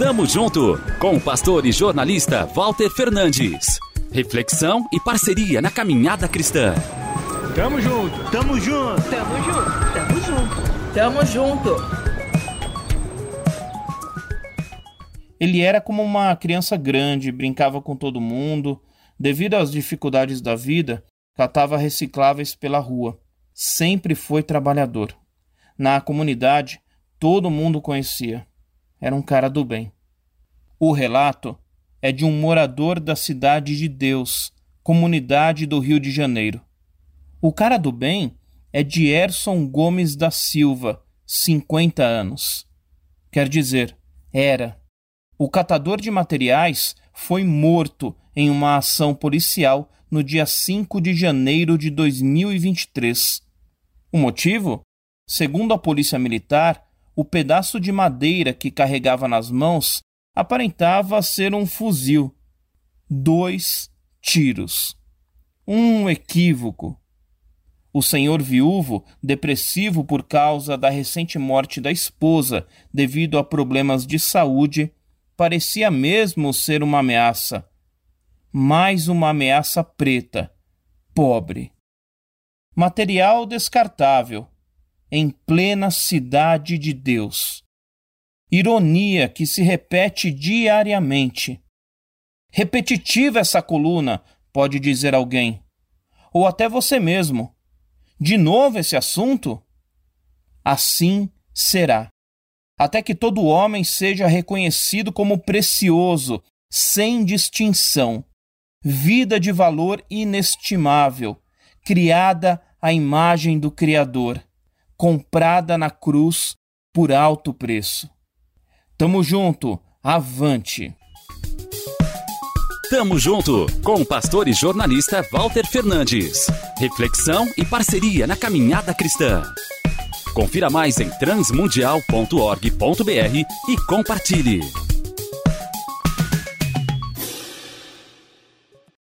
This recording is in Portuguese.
Tamo junto com o pastor e jornalista Walter Fernandes. Reflexão e parceria na caminhada cristã. Tamo junto, tamo junto, tamo junto, tamo junto, tamo junto. Ele era como uma criança grande, brincava com todo mundo. Devido às dificuldades da vida, catava recicláveis pela rua. Sempre foi trabalhador. Na comunidade, todo mundo conhecia. Era um cara do bem. O relato é de um morador da Cidade de Deus, comunidade do Rio de Janeiro. O cara do bem é de Erson Gomes da Silva, 50 anos. Quer dizer, era. O catador de materiais foi morto em uma ação policial no dia 5 de janeiro de 2023. O motivo? Segundo a Polícia Militar, o pedaço de madeira que carregava nas mãos aparentava ser um fuzil. Dois tiros. Um equívoco. O senhor viúvo, depressivo por causa da recente morte da esposa devido a problemas de saúde, parecia mesmo ser uma ameaça. Mais uma ameaça preta, pobre. Material descartável, em plena cidade de Deus. Ironia que se repete diariamente. Repetitiva essa coluna, pode dizer alguém. Ou até você mesmo. De novo esse assunto? Assim será. Até que todo homem seja reconhecido como precioso, sem distinção. Vida de valor inestimável, criada à imagem do Criador comprada na cruz por alto preço. Tamo junto, avante! Tamo junto com o pastor e jornalista Walter Fernandes. Reflexão e parceria na caminhada cristã. Confira mais em transmundial.org.br e compartilhe.